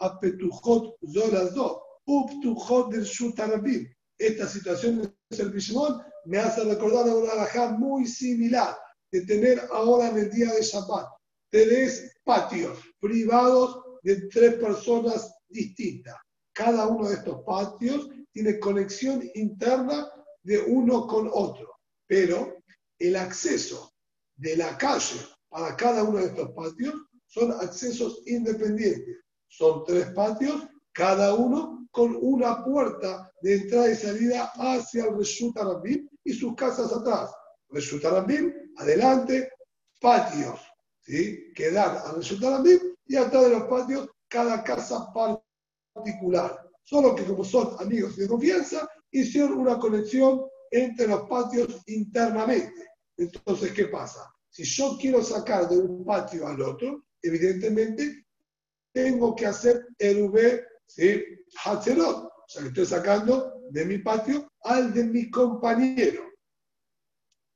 Apetujot Zorazdo, Uptujot del Shutarabim. Esta situación de el Bishimon me hace recordar a una alajá muy similar de tener ahora en el día de Shabbat tres patios privados de tres personas distintas. Cada uno de estos patios tiene conexión interna de uno con otro, pero el acceso de la calle para cada uno de estos patios son accesos independientes. Son tres patios cada uno con una puerta de entrada y salida hacia el Reshut Arabim y sus casas atrás. Reshut Arabim, adelante, patios, ¿sí? que dan al Reshut Arabim y atrás de los patios cada casa particular. Solo que como son amigos de confianza, hicieron una conexión entre los patios internamente. Entonces, ¿qué pasa? Si yo quiero sacar de un patio al otro, evidentemente tengo que hacer el V ¿sí? Hatzerot. O sea, estoy sacando de mi patio al de mi compañero.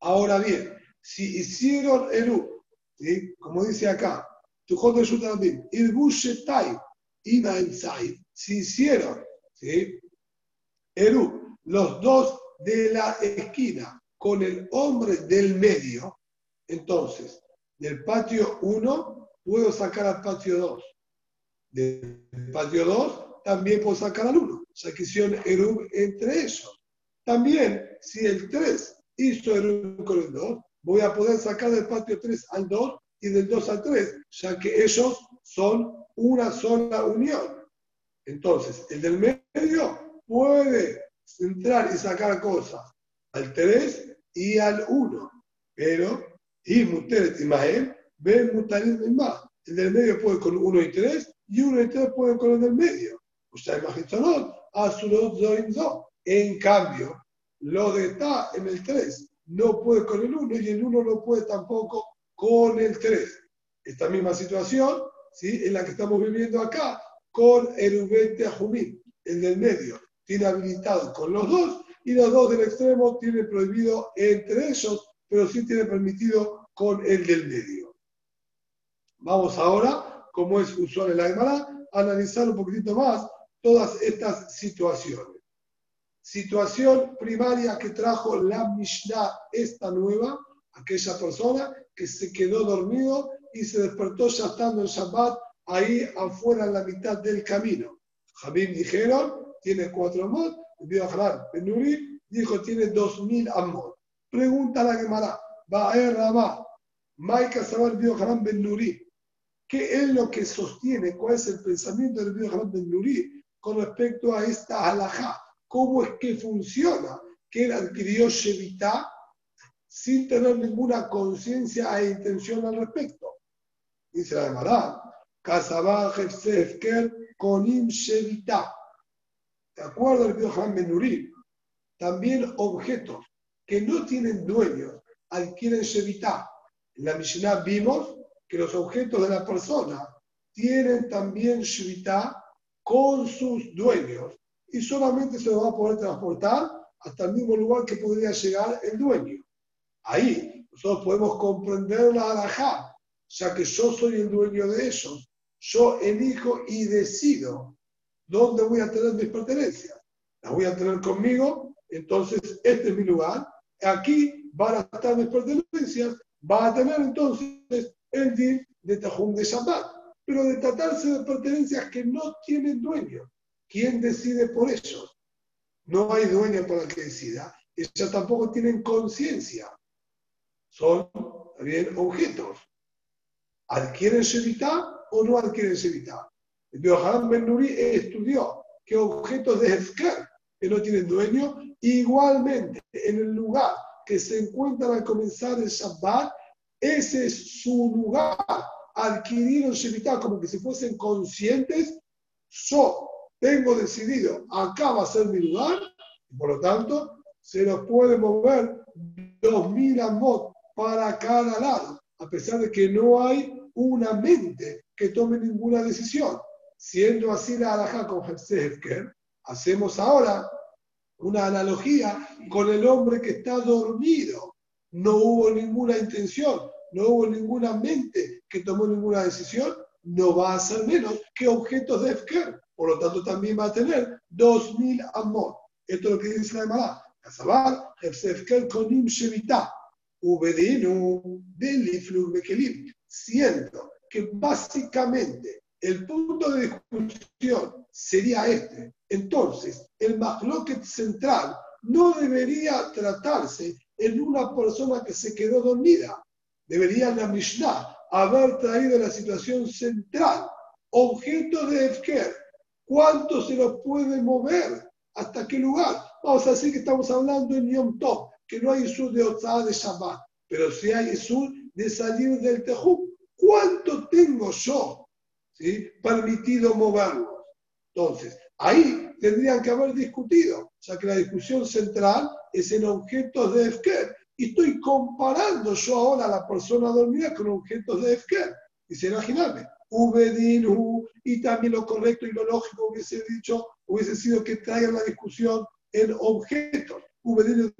Ahora bien, si hicieron el ¿sí? como dice acá, tu también, si hicieron ¿sí? Eru, los dos de la esquina con el hombre del medio, entonces del patio 1 puedo sacar al patio 2. Del patio 2 también puedo sacar al 1. O sea que hicieron Eru entre ellos. También, si el 3 hizo Eru con el 2, voy a poder sacar del patio 3 al 2 y del 2 al 3, ya que ellos son una sola unión. Entonces, el del medio puede entrar y sacar cosas al 3 y al 1, pero y Muteret Imael, ven Mutarim más. El del medio puede con 1 y 3 y 1 y 3 pueden con el del medio. Usted imagina, Azulot Zoinzo. En cambio, lo de está en el 3 no puede con el 1 y el 1 no puede tampoco con el 3. Esta misma situación ¿sí? es la que estamos viviendo acá con el Ubente Ajumim, el del medio. Tiene habilitado con los dos y los dos del extremo tienen prohibido entre ellos, pero sí tiene permitido con el del medio. Vamos ahora, como es usual en la Gemara, a analizar un poquitito más todas estas situaciones. Situación primaria que trajo la Mishnah, esta nueva, aquella persona que se quedó dormido y se despertó ya estando en Shabbat ahí afuera en la mitad del camino. Jamín dijeron, tiene cuatro amot, el Benuri dijo, tiene dos mil amot. Pregunta la Gemara, Baer Rabá, Maika Sabar Ben Benuri, ¿qué es lo que sostiene? ¿Cuál es el pensamiento del Ben Benuri con respecto a esta halajá? ¿Cómo es que funciona? Que él adquirió Shevita sin tener ninguna conciencia e intención al respecto. Dice la Gemara, Konim Shevita. De acuerdo al Ben Benuri, también objetos que no tienen dueños adquieren Shevita. En la Mishnah vimos que los objetos de la persona tienen también Shevita con sus dueños y solamente se los va a poder transportar hasta el mismo lugar que podría llegar el dueño. Ahí nosotros podemos comprender la alajá, ya que yo soy el dueño de ellos yo elijo y decido dónde voy a tener mis pertenencias. Las voy a tener conmigo, entonces este es mi lugar. Aquí van a estar mis pertenencias, va a tener entonces el día de Tajum de Shabbat. Pero de tratarse de pertenencias que no tienen dueño, ¿quién decide por ellos? No hay dueño para que decida. Ellas tampoco tienen conciencia. Son también objetos. Adquieren Shevitá o no adquieren Shevitá. Yohanan Ben Nuri estudió que objetos de Hefker que no tienen dueño, igualmente en el lugar que se encuentran al comenzar el Shabbat, ese es su lugar. Adquirieron Shevitá como que si fuesen conscientes, yo tengo decidido, acá va a ser mi lugar, y por lo tanto se nos puede mover 2000 amot para cada lado, a pesar de que no hay una mente que tome ninguna decisión. Siendo así la alhaja con Hefker, hacemos ahora una analogía con el hombre que está dormido. No hubo ninguna intención, no hubo ninguna mente que tomó ninguna decisión, no va a ser menos que objetos de Efker. Por lo tanto, también va a tener 2000 amor. Esto es lo que dice la Emara. Kazabar, Hefker konim shevita, ubedinu, deliflug bekelim. Siento que básicamente el punto de discusión sería este. Entonces, el mahloket central no debería tratarse en una persona que se quedó dormida. Debería la Mishnah haber traído la situación central, objeto de Efker. ¿Cuánto se los puede mover? ¿Hasta qué lugar? Vamos a decir que estamos hablando en Yom Tov, que no hay Isur de Otzá de Shabbat, pero sí hay Isur de salir del Tejú. ¿Cuánto tengo yo ¿sí? permitido moverlos? Entonces, ahí tendrían que haber discutido, sea que la discusión central es en objetos de Efker. Y estoy comparando yo ahora a la persona dormida con objetos de Efker. Dice, imaginarme, Ubedinu, y también lo correcto y lo lógico hubiese dicho, hubiese sido que traigan la discusión en objetos. Ubedinu,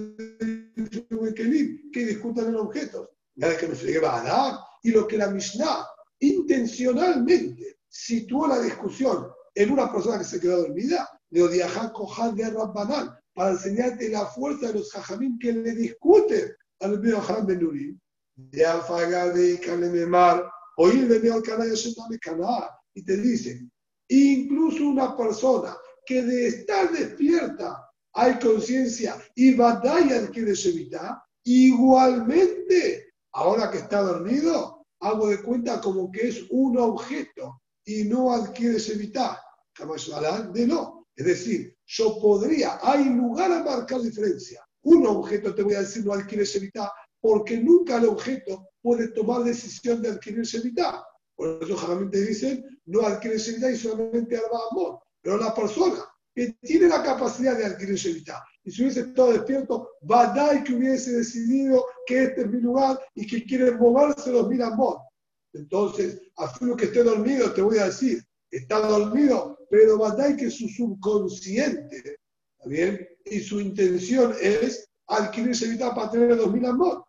que discutan en objetos. Nada que no se lleva a dar. Y lo que la Mishnah intencionalmente situó la discusión en una persona que se quedó dormida, odiaja cojan de Rabbanán, para enseñarte la fuerza de los jajamín que le discuten al Beohan Benuri. De Afaga de Kalememar, oír de canal y te dice, incluso una persona que de estar despierta hay conciencia y batalla adquiere Shevita, igualmente, ahora que está dormido, hago de cuenta como que es un objeto y no adquiere Shevita. De no. Es decir, yo podría, hay lugar a marcar diferencia. Un objeto, te voy a decir, no adquiere Shevita, porque nunca el objeto puede tomar decisión de adquirir Shevita. Por eso generalmente dicen, no adquiere Shevita y solamente Arba Amor. Pero la persona que tiene la capacidad de adquirir Shevita y si hubiese estado despierto, Badai que hubiese decidido que este es mi lugar y que quiere moverse los mil amor. Entonces, a que esté dormido, te voy a decir, está dormido, pero Badai que su subconsciente, bien? Y su intención es adquirir Shevita para tener los mil amor.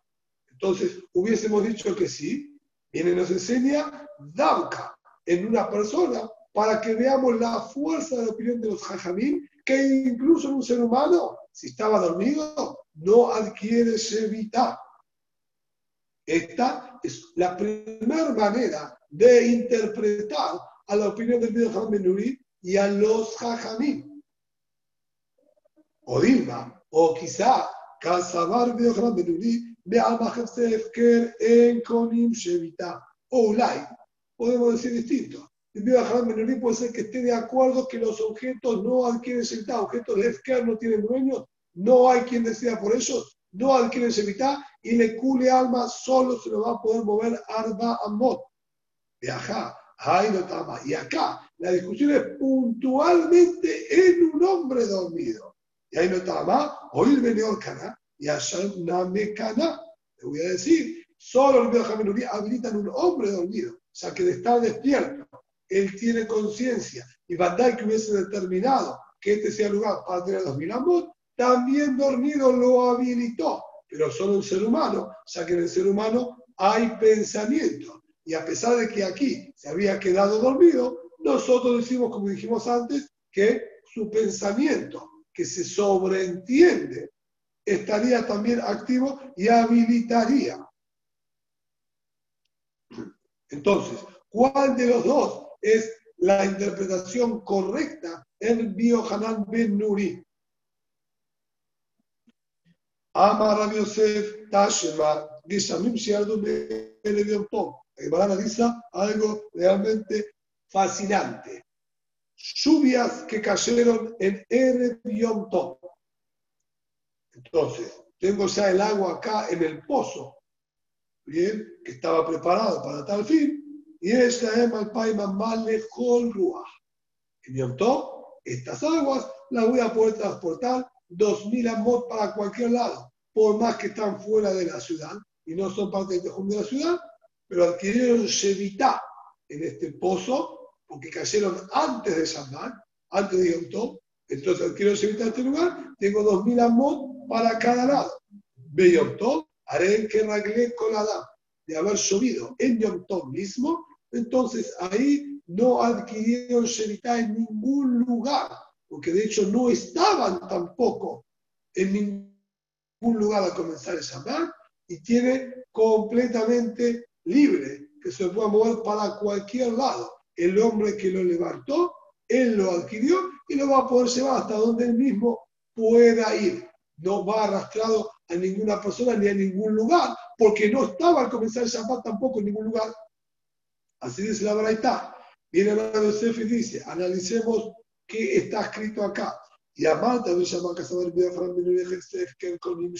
Entonces, hubiésemos dicho que sí, viene nos enseña Davka en una persona para que veamos la fuerza de la opinión de los jajamín, que incluso un ser humano, si estaba dormido, no adquiere Shevita. Esta es la primera manera de interpretar a la opinión del Bidjan Benuri y a los jajamín. O Dilma, o quizá Casabar Bidjan Benuri en Konim Shevita. O Ulay, podemos decir distinto. El Menuri puede ser que esté de acuerdo que los objetos no adquieren Shevita, objetos de Efker no tienen dueños, no hay quien decida por ellos, no adquieren Shevita y le cule alma solo se lo va a poder mover Arba Amot. Viaja, más. Y acá la discusión es puntualmente en un hombre dormido. Y ahí no más, oír venir Cana y allá Namekana. Le voy a decir, solo el Benjamín habilitan un hombre dormido. O sea que de estar despierto, él tiene conciencia y Bandai que hubiese determinado que este sea el lugar para tener los mil también dormido lo habilitó, pero solo un ser humano, sea que en el ser humano hay pensamiento. Y a pesar de que aquí se había quedado dormido, nosotros decimos, como dijimos antes, que su pensamiento, que se sobreentiende estaría también activo y habilitaría. Entonces, ¿cuál de los dos es la interpretación correcta en Biohanan Ben Nuri? Amar Rabbi Yosef Tashema, Geshamim Shiardu Belevion Tom. dice algo realmente fascinante. Lluvias que cayeron en Erev Yom. Entonces, tengo ya el agua acá en el pozo, bien, que estaba preparado para tal fin, y esta es Malpaima Male Ruach. En Yom estas aguas las voy a poder transportar 2.000 amot para cualquier lado, por más que están fuera de la ciudad y no son parte de la ciudad, pero adquirieron Shevita en este pozo, porque cayeron antes de Shabbat, antes de Yom Tov, entonces adquirieron Shevita en este lugar, tengo 2.000 amot para cada lado. Ve Yom haré que raglé colada de haber llovido en Yom mismo, entonces ahí no adquirieron Shemitah en ningún lugar, porque de hecho no estaban tampoco en ningún lugar al comenzar el Shabbat y tiene completamente libre que se pueda mover para cualquier lado. El hombre que lo levantó, él lo adquirió y lo va a poder llevar hasta donde él mismo pueda ir no va arrastrado a ninguna persona ni a ningún lugar, porque no estaba al comenzar el Shabbat tampoco en ningún lugar. Así dice la Baraita. Viene a Yosef y dice, analicemos que está escrito acá. Y con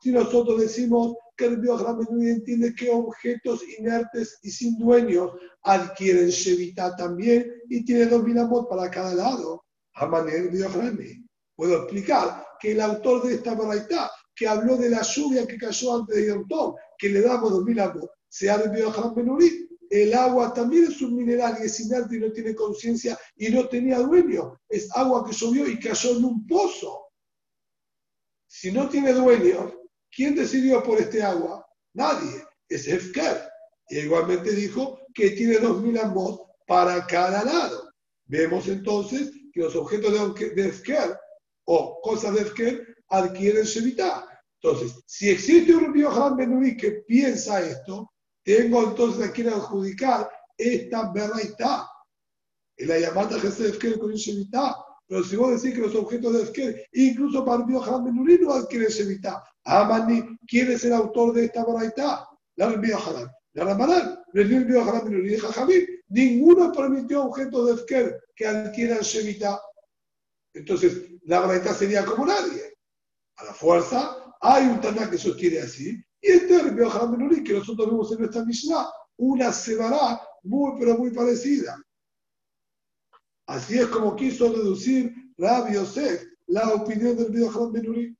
Si nosotros decimos que el Biohram entiende que objetos inertes y sin dueños adquieren Shevita también y tiene dos mil amot para cada lado. Amaner Biohrami. Puedo explicar que el autor de esta baraita, que habló de la lluvia que cayó antes de Yom que le damos dos mil amot, se ha Biohram Benurit el agua también es un mineral y es inerte y no tiene conciencia y no tenía dueño. Es agua que llovió y cayó en un pozo. Si no tiene dueño, ¿quién decidió por este agua? Nadie. Es Hefker. Y igualmente dijo que tiene dos mil amos para cada lado. Vemos entonces que los objetos de Hefker o cosas de Hefker adquieren Shevitá. Entonces, si existe un Río Benuri que piensa esto, tengo entonces a quien adjudicar esta está. En la llamada de Efker con Shevita. Pero si vos decís que los objetos de Efker, incluso para Biohan Menuri no adquieren Shevita. Amani, ¿quién es el autor de esta baraita? La Biohan. La Ramadán, el Biohan Menuri de Ninguno permitió objetos de Efker que adquieran Shevita. Entonces, la baraita sería como nadie. A la fuerza, hay un Taná que sostiene así, y este Rabbi que nosotros vemos en nuestra Mishnah, una sebará muy, pero muy parecida. Así es como quiso reducir Rabbi Yosef la opinión del Rabbi Benuri.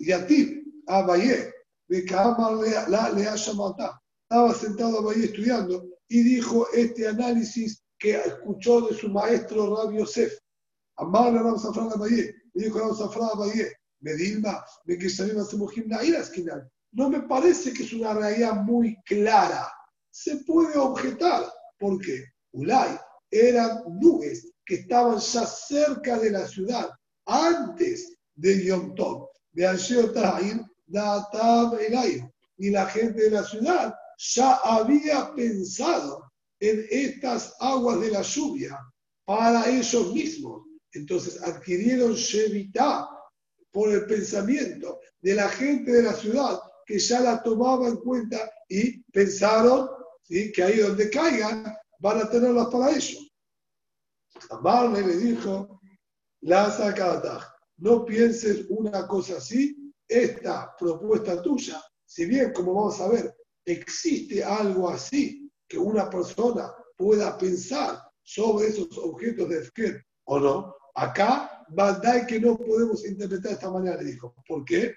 Yativ, Abaye, la Lea Estaba sentado Abaye estudiando y dijo este análisis que escuchó de su maestro Rabbi Yosef. Amar a Ram Safran Abaye, dijo Ram Safran Abaye, no me parece que es una realidad muy clara. Se puede objetar, porque Ulay eran nubes que estaban ya cerca de la ciudad, antes de Yom Tov. Y la gente de la ciudad ya había pensado en estas aguas de la lluvia para ellos mismos. Entonces adquirieron Shevitá por el pensamiento de la gente de la ciudad que ya la tomaba en cuenta y pensaron que ahí donde caigan van a tenerlas para ellos. Amarle le dijo, la sacata, no pienses una cosa así, esta propuesta tuya, si bien como vamos a ver, existe algo así que una persona pueda pensar sobre esos objetos de Esquer o no, acá Bandai que no podemos interpretar de esta manera, le dijo. ¿Por qué?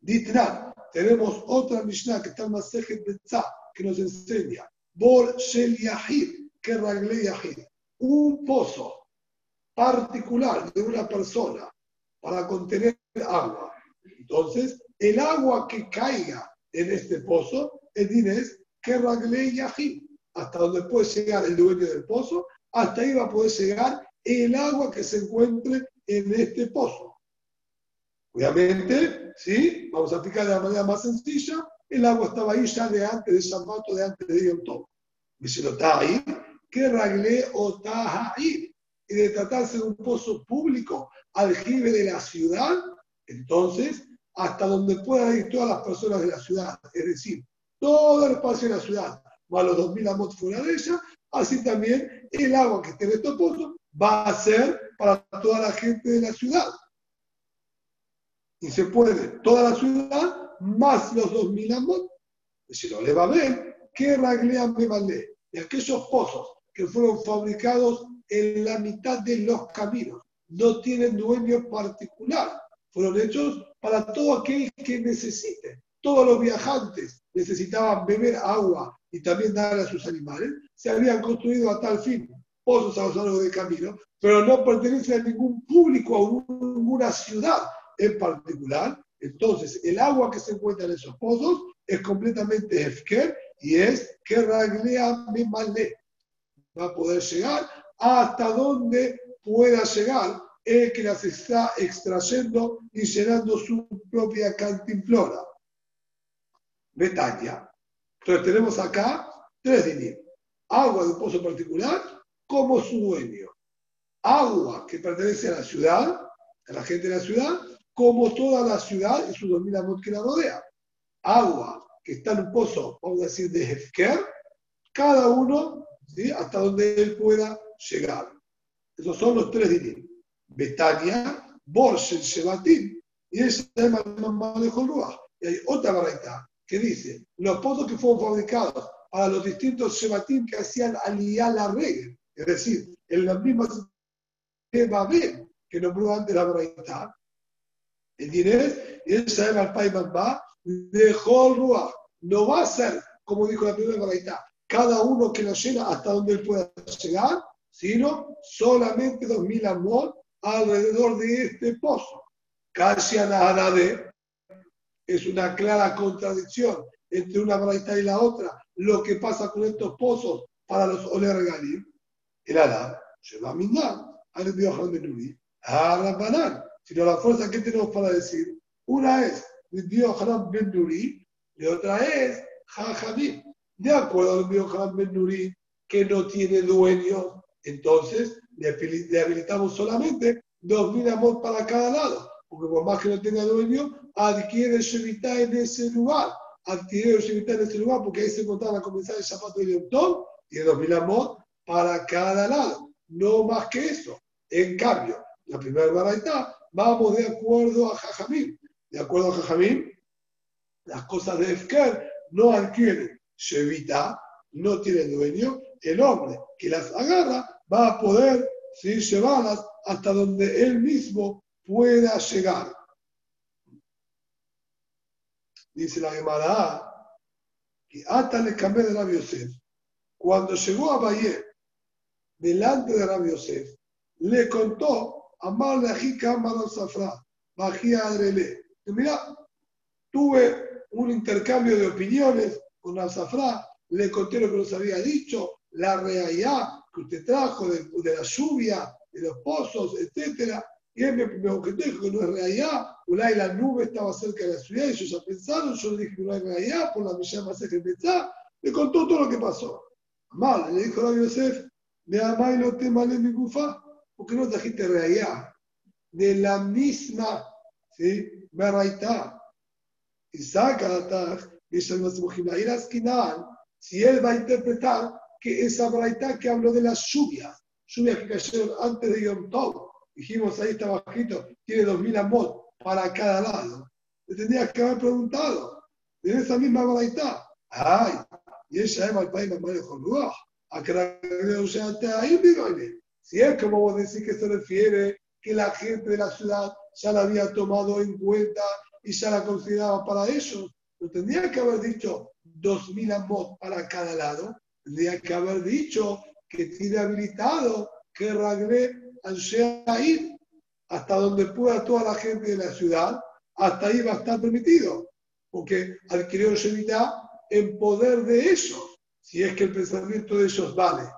Ditran, tenemos otra Mishnah que está en Masejet Betzah, que nos enseña, Bor Shel Yahid, que Ragle Yahid, un pozo particular de una persona para contener agua. Entonces, el agua que caiga en este pozo, el dinés que Ragle Yahid, hasta donde puede llegar el dueño del pozo, hasta ahí va a poder llegar el agua que se encuentre en este pozo. Obviamente, ¿sí? Vamos a aplicar de la manera más sencilla, el agua estaba ahí ya de antes de Shabbat de antes de Yom Tov. ahí, que ragle o ahí. Y de tratarse de un pozo público, aljibe de la ciudad, entonces, hasta donde puedan ir todas las personas de la ciudad, es decir, todo el espacio de la ciudad, más los 2.000 amos fuera de ella, así también el agua que esté en este pozo va a ser para toda la gente de la ciudad. Y se puede toda la ciudad más los 2.000 amos. Si no le va a ver, ¿qué raglean vale? De aquellos pozos que fueron fabricados en la mitad de los caminos, no tienen dueño particular. Fueron hechos para todo aquel que necesite. Todos los viajantes necesitaban beber agua y también dar a sus animales. Se habían construido a tal fin pozos a lo largo del camino, pero no pertenece a ningún público, a ninguna ciudad en particular. Entonces, el agua que se encuentra en esos pozos es completamente efker y es que raglea malé. Va a poder llegar hasta donde pueda llegar el que las está extrayendo y llenando su propia cantimplora. Betania. Entonces tenemos acá tres dinim. Agua de un pozo particular, como su dueño. Agua que pertenece a la ciudad, a la gente de la ciudad, como toda la ciudad y su domina que la rodea. Agua que está en un pozo, vamos a decir, de Hefker, cada uno, hasta donde él pueda llegar. Esos son los tres dinim. Betania, Borshel, Shebatim, y esa es Manejo Ruach. Y hay otra variedad que dice, los pozos que fueron fabricados para los distintos Shebatim que hacían aliyah la regla, es decir, en las mismas que va a haber, que nombró antes la dinero, y esa es al Pai Mamba, dejó Ruach. No va a ser, como dijo la primera variedad, cada uno que lo llena hasta donde él pueda llegar, sino solamente 2.000 amor alrededor de este pozo. Casi a nada de es una clara contradicción entre una braita y la otra. Lo que pasa con estos pozos para los Oler Galim, el Adán, se va a minar al Biohan Benuri, a Rabbanán. Sino la fuerza que tenemos para decir, una es Biohan Benuri y otra es Jajamim. De acuerdo al Biohan Benuri, que no tiene dueño, entonces le habilitamos solamente 2.000 amos para cada lado porque por más que no tenga dueño, adquiere Shevitá en ese lugar. Adquiere Shevitá en ese lugar porque ahí se encontraba a comenzar el zapato de Yom tiene dos mil amot para cada lado. No más que eso. En cambio, la primera baraita, vamos de acuerdo a Jajamín. De acuerdo a Jajamín, las cosas de Efker no adquieren Shevitá, no tiene dueño. El hombre que las agarra va a poder ¿sí? llevarlas hasta donde él mismo pueda llegar. Dice la Gemara que hasta le cambié de Rabbi Yosef. Cuando llegó a Valle, delante de Rabbi Yosef, le contó a Malajika Safra, Bajía Adrele. Mira, tuve un intercambio de opiniones con Al-Safra, le conté lo que nos había dicho, la realidad que usted trajo de, de la lluvia, de los pozos, etcétera. Y él me, me objetó que no es realidad. Ulay la nube estaba cerca de la ciudad, y ellos ya pensaron, yo le dije que no es realidad, por la misión más que pensar. Le contó todo lo que pasó. Mal, le dijo a Yosef, me amá y no te malé mi gufa, porque no trajiste realidad. De la misma, ¿sí? Beraitá. Y saca si él va a interpretar que esa braita que habló de las lluvias, lluvias que cayeron antes de Yom Tov, dijimos ahí está bajito, tiene 2000 amot para cada lado. Le tendrías que haber preguntado, en esa misma baraita, ay, y ella es el país de a que la Si es como vos decís que se refiere que la gente de la ciudad ya la había tomado en cuenta y ya la consideraba para ellos, no tendría que haber dicho 2.000 amot para cada lado, tendría que haber dicho que tiene habilitado que Ragré ir hasta donde pueda toda la gente de la ciudad, hasta ahí va a estar permitido, porque adquirió Shemitah en poder de ellos, si es que el pensamiento de ellos vale.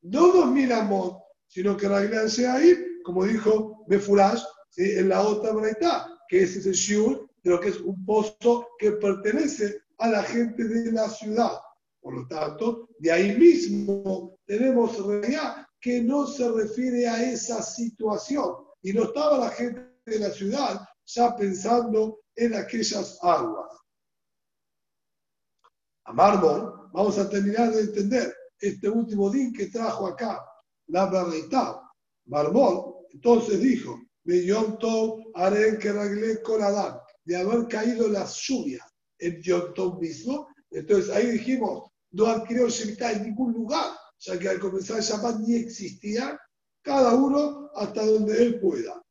No dos mil amot, sino que Raglan ir como dijo Befurash en la otra braita, que es ese shiur de lo que es un pozo que pertenece a la gente de la ciudad. Por lo tanto, de ahí mismo tenemos realidad que no se refiere a esa situación. Y no estaba la gente de la ciudad ya pensando en aquellas aguas. A Mármol, vamos a terminar de entender este último din que trajo acá, la verdad. Mármol, entonces dijo, me haré que regle Adán, de haber caído las lluvias en Yom mismo. Entonces ahí dijimos, no adquirió Shemitah en ningún lugar ya que al comenzar el Shabbat ni existía, cada uno hasta donde él pueda.